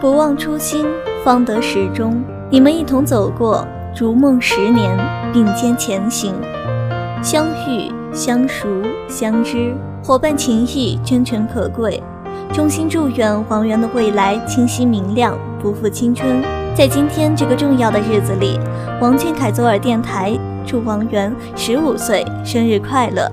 不忘初心方得始终。你们一同走过逐梦十年并肩前行。相遇相熟相知。伙伴情谊真诚可贵。衷心祝愿王源的未来清晰明亮不负青春。在今天这个重要的日子里王俊凯左耳电台祝王源十五岁生日快乐。